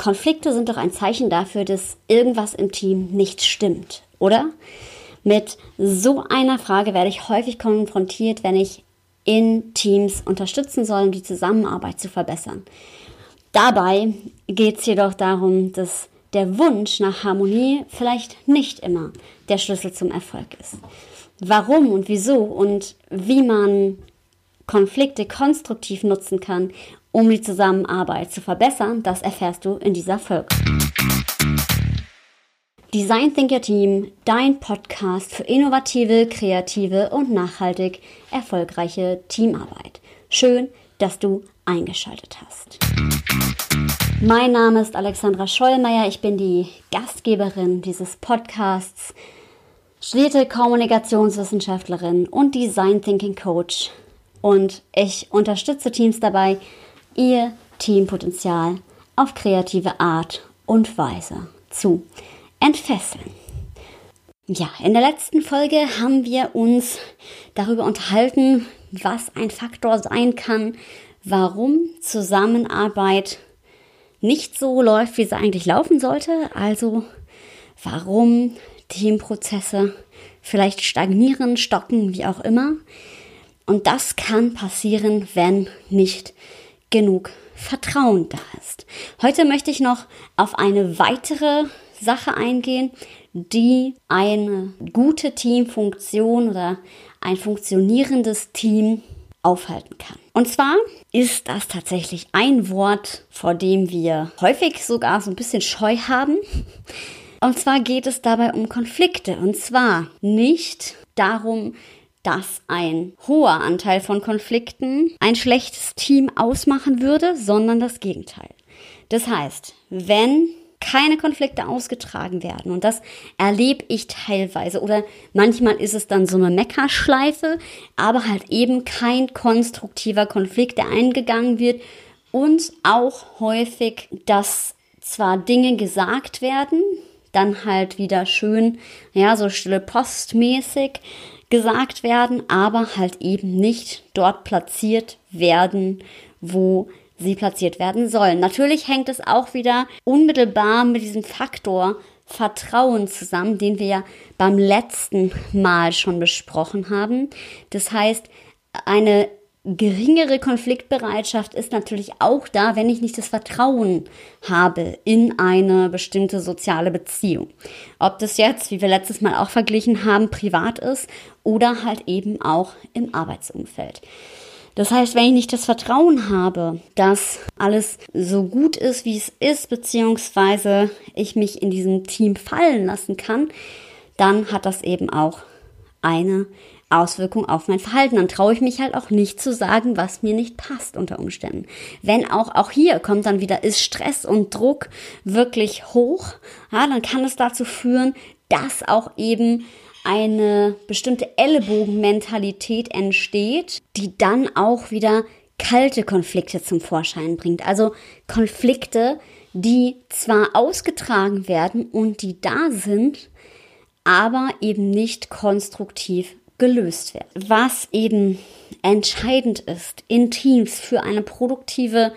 Konflikte sind doch ein Zeichen dafür, dass irgendwas im Team nicht stimmt, oder? Mit so einer Frage werde ich häufig konfrontiert, wenn ich in Teams unterstützen soll, um die Zusammenarbeit zu verbessern. Dabei geht es jedoch darum, dass der Wunsch nach Harmonie vielleicht nicht immer der Schlüssel zum Erfolg ist. Warum und wieso und wie man Konflikte konstruktiv nutzen kann, um die Zusammenarbeit zu verbessern, das erfährst du in dieser Folge. Design Thinker Team, dein Podcast für innovative, kreative und nachhaltig erfolgreiche Teamarbeit. Schön, dass du eingeschaltet hast. Mein Name ist Alexandra Schollmeier, ich bin die Gastgeberin dieses Podcasts, studierte Kommunikationswissenschaftlerin und Design Thinking Coach und ich unterstütze Teams dabei, ihr Teampotenzial auf kreative Art und Weise zu entfesseln. Ja, in der letzten Folge haben wir uns darüber unterhalten, was ein Faktor sein kann, warum Zusammenarbeit nicht so läuft, wie sie eigentlich laufen sollte. Also warum Teamprozesse vielleicht stagnieren, stocken, wie auch immer. Und das kann passieren, wenn nicht genug Vertrauen da ist. Heute möchte ich noch auf eine weitere Sache eingehen, die eine gute Teamfunktion oder ein funktionierendes Team aufhalten kann. Und zwar ist das tatsächlich ein Wort, vor dem wir häufig sogar so ein bisschen Scheu haben. Und zwar geht es dabei um Konflikte. Und zwar nicht darum, dass ein hoher Anteil von Konflikten ein schlechtes Team ausmachen würde, sondern das Gegenteil. Das heißt, wenn keine Konflikte ausgetragen werden. Und das erlebe ich teilweise. Oder manchmal ist es dann so eine Meckerschleife, aber halt eben kein konstruktiver Konflikt, der eingegangen wird. Und auch häufig, dass zwar Dinge gesagt werden, dann halt wieder schön, ja, so stille postmäßig gesagt werden, aber halt eben nicht dort platziert werden, wo sie platziert werden sollen. Natürlich hängt es auch wieder unmittelbar mit diesem Faktor Vertrauen zusammen, den wir ja beim letzten Mal schon besprochen haben. Das heißt, eine geringere Konfliktbereitschaft ist natürlich auch da, wenn ich nicht das Vertrauen habe in eine bestimmte soziale Beziehung. Ob das jetzt, wie wir letztes Mal auch verglichen haben, privat ist oder halt eben auch im Arbeitsumfeld. Das heißt, wenn ich nicht das Vertrauen habe, dass alles so gut ist, wie es ist, beziehungsweise ich mich in diesem Team fallen lassen kann, dann hat das eben auch eine Auswirkung auf mein Verhalten. Dann traue ich mich halt auch nicht zu sagen, was mir nicht passt unter Umständen. Wenn auch, auch hier kommt dann wieder, ist Stress und Druck wirklich hoch, ja, dann kann es dazu führen, dass auch eben eine bestimmte Ellenbogenmentalität entsteht, die dann auch wieder kalte Konflikte zum Vorschein bringt. Also Konflikte, die zwar ausgetragen werden und die da sind, aber eben nicht konstruktiv gelöst werden. Was eben entscheidend ist in Teams für eine produktive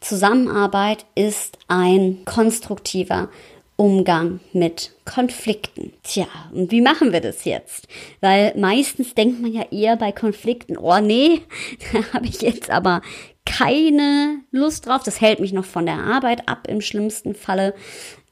Zusammenarbeit, ist ein konstruktiver Umgang mit Konflikten. Tja, und wie machen wir das jetzt? Weil meistens denkt man ja eher bei Konflikten, oh nee, da habe ich jetzt aber keine Lust drauf. Das hält mich noch von der Arbeit ab im schlimmsten Falle.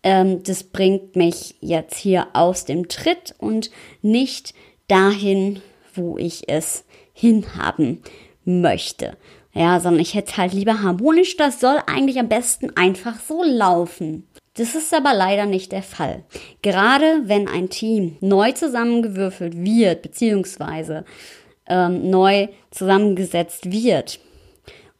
Ähm, das bringt mich jetzt hier aus dem Tritt und nicht dahin, wo ich es hinhaben möchte. Ja, sondern ich hätte halt lieber harmonisch. Das soll eigentlich am besten einfach so laufen. Das ist aber leider nicht der Fall. Gerade wenn ein Team neu zusammengewürfelt wird, beziehungsweise ähm, neu zusammengesetzt wird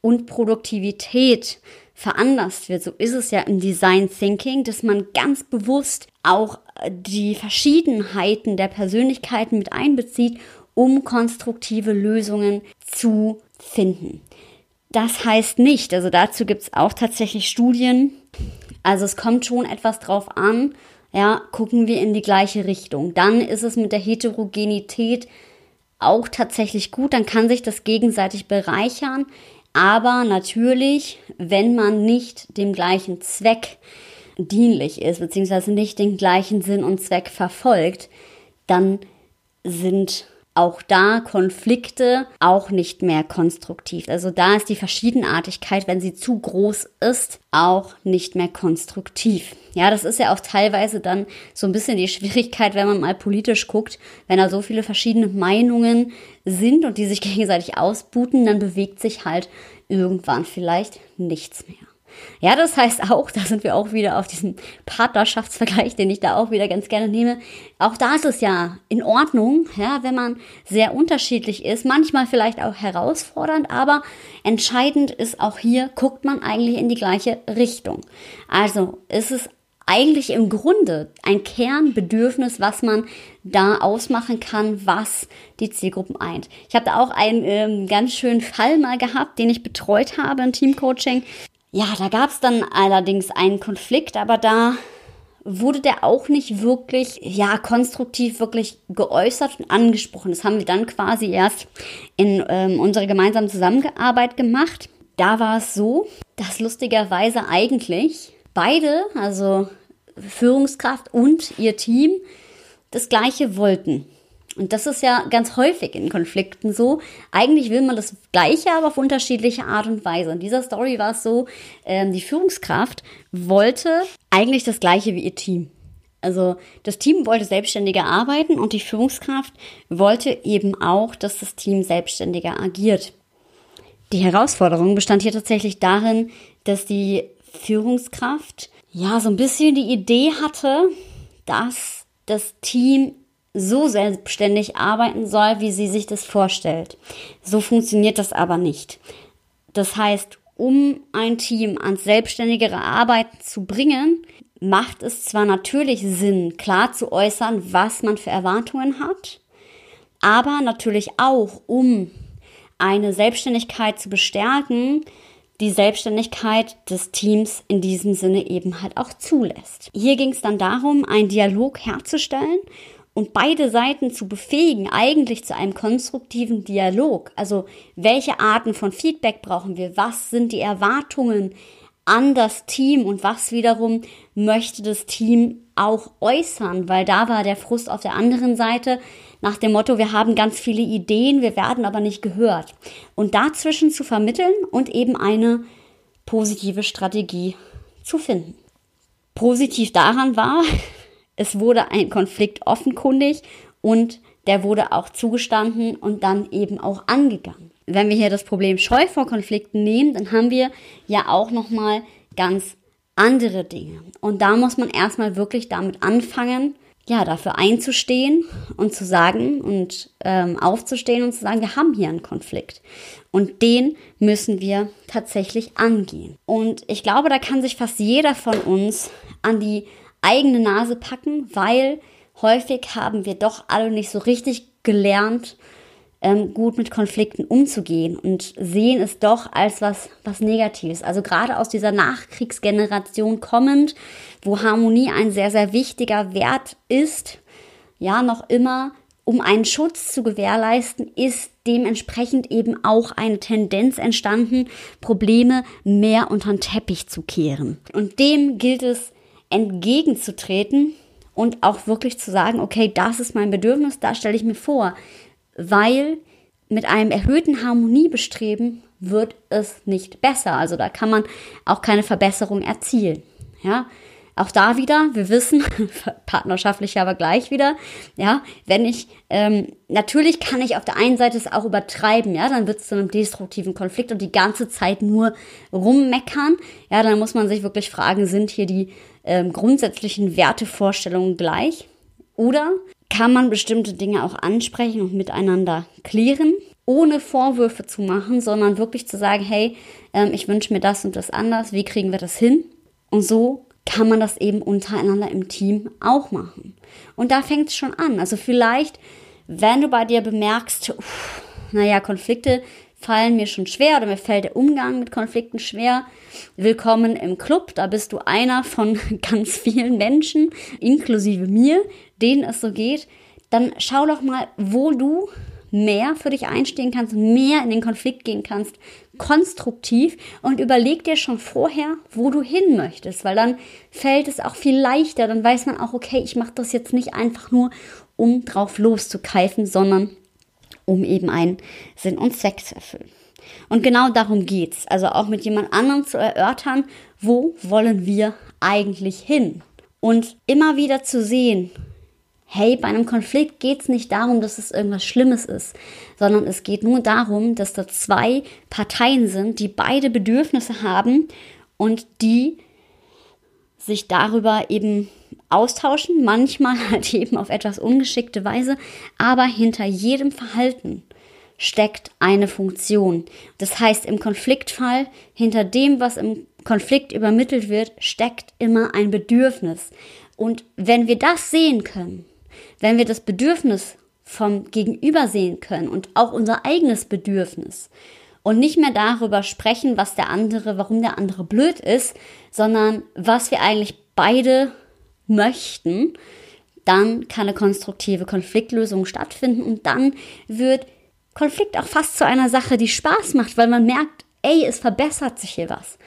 und Produktivität veranlasst wird, so ist es ja im Design Thinking, dass man ganz bewusst auch die Verschiedenheiten der Persönlichkeiten mit einbezieht, um konstruktive Lösungen zu finden. Das heißt nicht, also dazu gibt es auch tatsächlich Studien, also es kommt schon etwas drauf an, ja, gucken wir in die gleiche Richtung. Dann ist es mit der Heterogenität auch tatsächlich gut, dann kann sich das gegenseitig bereichern, Aber natürlich, wenn man nicht dem gleichen Zweck dienlich ist, beziehungsweise nicht den gleichen Sinn und Zweck verfolgt, dann sind auch da Konflikte auch nicht mehr konstruktiv. Also da ist die Verschiedenartigkeit, wenn sie zu groß ist, auch nicht mehr konstruktiv. Ja, das ist ja auch teilweise dann so ein bisschen die Schwierigkeit, wenn man mal politisch guckt, wenn da so viele verschiedene Meinungen sind und die sich gegenseitig ausbuten, dann bewegt sich halt irgendwann vielleicht nichts mehr. Ja, das heißt auch, da sind wir auch wieder auf diesem Partnerschaftsvergleich, den ich da auch wieder ganz gerne nehme. Auch da ist es ja in Ordnung, ja, wenn man sehr unterschiedlich ist, manchmal vielleicht auch herausfordernd, aber entscheidend ist auch hier, guckt man eigentlich in die gleiche Richtung. Also ist es eigentlich im Grunde ein Kernbedürfnis, was man da ausmachen kann, was die Zielgruppen eint. Ich habe da auch einen ähm, ganz schönen Fall mal gehabt, den ich betreut habe im Teamcoaching. Ja, da gab es dann allerdings einen Konflikt, aber da wurde der auch nicht wirklich, ja, konstruktiv wirklich geäußert und angesprochen. Das haben wir dann quasi erst in ähm, unserer gemeinsamen Zusammenarbeit gemacht. Da war es so, dass lustigerweise eigentlich beide, also Führungskraft und ihr Team, das Gleiche wollten. Und das ist ja ganz häufig in Konflikten so. Eigentlich will man das Gleiche, aber auf unterschiedliche Art und Weise. In dieser Story war es so, ähm, die Führungskraft wollte eigentlich das Gleiche wie ihr Team. Also das Team wollte selbstständiger arbeiten und die Führungskraft wollte eben auch, dass das Team selbstständiger agiert. Die Herausforderung bestand hier tatsächlich darin, dass die Führungskraft ja so ein bisschen die Idee hatte, dass das Team so selbstständig arbeiten soll, wie sie sich das vorstellt. So funktioniert das aber nicht. Das heißt, um ein Team ans selbstständigere Arbeiten zu bringen, macht es zwar natürlich Sinn, klar zu äußern, was man für Erwartungen hat, aber natürlich auch, um eine Selbstständigkeit zu bestärken, die Selbstständigkeit des Teams in diesem Sinne eben halt auch zulässt. Hier ging es dann darum, einen Dialog herzustellen und beide Seiten zu befähigen, eigentlich zu einem konstruktiven Dialog. Also welche Arten von Feedback brauchen wir? Was sind die Erwartungen an das Team und was wiederum möchte das Team auch äußern? Weil da war der Frust auf der anderen Seite nach dem Motto, wir haben ganz viele Ideen, wir werden aber nicht gehört. Und dazwischen zu vermitteln und eben eine positive Strategie zu finden. Positiv daran war, es wurde ein Konflikt offenkundig und der wurde auch zugestanden und dann eben auch angegangen. Wenn wir hier das Problem Scheu vor Konflikten nehmen, dann haben wir ja auch noch mal ganz andere Dinge. Und da muss man erstmal wirklich damit anfangen, ja, dafür einzustehen und zu sagen und ähm, aufzustehen und zu sagen, wir haben hier einen Konflikt. Und den müssen wir tatsächlich angehen. Und ich glaube, da kann sich fast jeder von uns an die eigene Nase packen, weil häufig haben wir doch alle nicht so richtig gelernt, ähm, gut mit Konflikten umzugehen und sehen es doch als was, was Negatives. Also gerade aus dieser Nachkriegsgeneration kommend, wo Harmonie ein sehr, sehr wichtiger Wert ist, ja, noch immer, um einen Schutz zu gewährleisten, ist dementsprechend eben auch eine Tendenz entstanden, Probleme mehr unter den Teppich zu kehren. Und dem gilt es entgegenzutreten und auch wirklich zu sagen, okay, das ist mein Bedürfnis, das stelle ich mir vor, weil mit einem erhöhten Harmoniebestreben wird es nicht besser. Also da kann man auch keine Verbesserung erzielen. Ja, auch da wieder, wir wissen, partnerschaftlich aber gleich wieder, ja, wenn ich, ähm, natürlich kann ich auf der einen Seite es auch übertreiben, ja, dann wird es zu einem destruktiven Konflikt und die ganze Zeit nur rummeckern, ja, dann muss man sich wirklich fragen, sind hier die ähm, grundsätzlichen Wertevorstellungen gleich? Oder kann man bestimmte Dinge auch ansprechen und miteinander klären, ohne Vorwürfe zu machen, sondern wirklich zu sagen, hey, ähm, ich wünsche mir das und das anders, wie kriegen wir das hin? Und so kann man das eben untereinander im Team auch machen. Und da fängt es schon an. Also vielleicht, wenn du bei dir bemerkst, uff, naja, Konflikte fallen mir schon schwer oder mir fällt der Umgang mit Konflikten schwer. Willkommen im Club. Da bist du einer von ganz vielen Menschen, inklusive mir, denen es so geht. Dann schau doch mal, wo du mehr für dich einstehen kannst, mehr in den Konflikt gehen kannst, konstruktiv und überleg dir schon vorher, wo du hin möchtest, weil dann fällt es auch viel leichter, dann weiß man auch, okay, ich mache das jetzt nicht einfach nur, um drauf loszukeifen, sondern um eben einen Sinn und Zweck zu erfüllen. Und genau darum geht's, also auch mit jemand anderem zu erörtern, wo wollen wir eigentlich hin? Und immer wieder zu sehen, hey, bei einem Konflikt geht es nicht darum, dass es irgendwas Schlimmes ist, sondern es geht nur darum, dass da zwei Parteien sind, die beide Bedürfnisse haben und die sich darüber eben austauschen, manchmal halt eben auf etwas ungeschickte Weise, aber hinter jedem Verhalten steckt eine Funktion. Das heißt, im Konfliktfall, hinter dem, was im Konflikt übermittelt wird, steckt immer ein Bedürfnis. Und wenn wir das sehen können, wenn wir das Bedürfnis vom Gegenüber sehen können und auch unser eigenes Bedürfnis und nicht mehr darüber sprechen, was der andere, warum der andere blöd ist, sondern was wir eigentlich beide möchten, dann kann eine konstruktive Konfliktlösung stattfinden und dann wird Konflikt auch fast zu einer Sache, die Spaß macht, weil man merkt, ey, es verbessert sich hier was.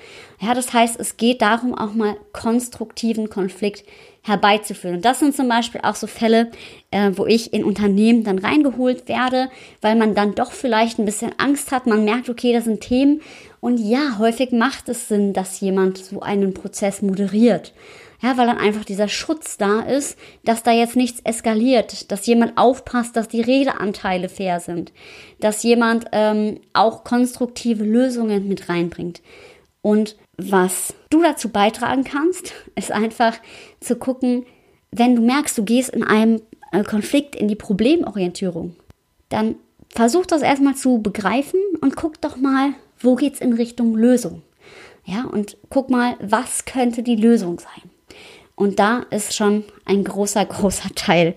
Ja, das heißt, es geht darum, auch mal konstruktiven Konflikt herbeizuführen. Und das sind zum Beispiel auch so Fälle, äh, wo ich in Unternehmen dann reingeholt werde, weil man dann doch vielleicht ein bisschen Angst hat. Man merkt, okay, das sind Themen. Und ja, häufig macht es Sinn, dass jemand so einen Prozess moderiert. Ja, weil dann einfach dieser Schutz da ist, dass da jetzt nichts eskaliert, dass jemand aufpasst, dass die Redeanteile fair sind, dass jemand ähm, auch konstruktive Lösungen mit reinbringt. Und was du dazu beitragen kannst, ist einfach zu gucken, wenn du merkst, du gehst in einem äh, Konflikt in die Problemorientierung, dann versuch das erstmal zu begreifen und guck doch mal, wo geht's in Richtung Lösung. Ja, und guck mal, was könnte die Lösung sein. Und da ist schon ein großer, großer Teil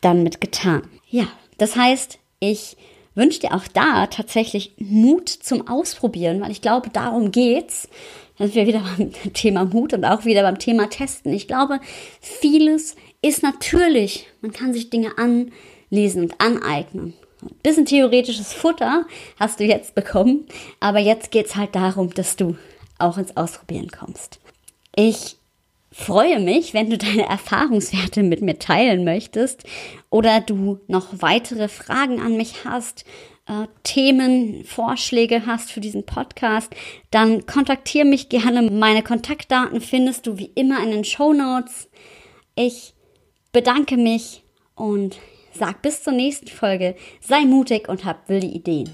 dann mit getan. Ja, das heißt, ich wünsche dir auch da tatsächlich Mut zum Ausprobieren, weil ich glaube, darum geht's. Da sind wir wieder beim Thema Mut und auch wieder beim Thema Testen. Ich glaube, vieles ist natürlich. Man kann sich Dinge anlesen und aneignen. Ein bisschen theoretisches Futter hast du jetzt bekommen, aber jetzt geht's halt darum, dass du auch ins Ausprobieren kommst. Ich freue mich, wenn du deine Erfahrungswerte mit mir teilen möchtest oder du noch weitere Fragen an mich hast, äh, Themen, Vorschläge hast für diesen Podcast, dann kontaktiere mich gerne. Meine Kontaktdaten findest du wie immer in den Show Notes. Ich bedanke mich und sag bis zur nächsten Folge. Sei mutig und hab wilde Ideen.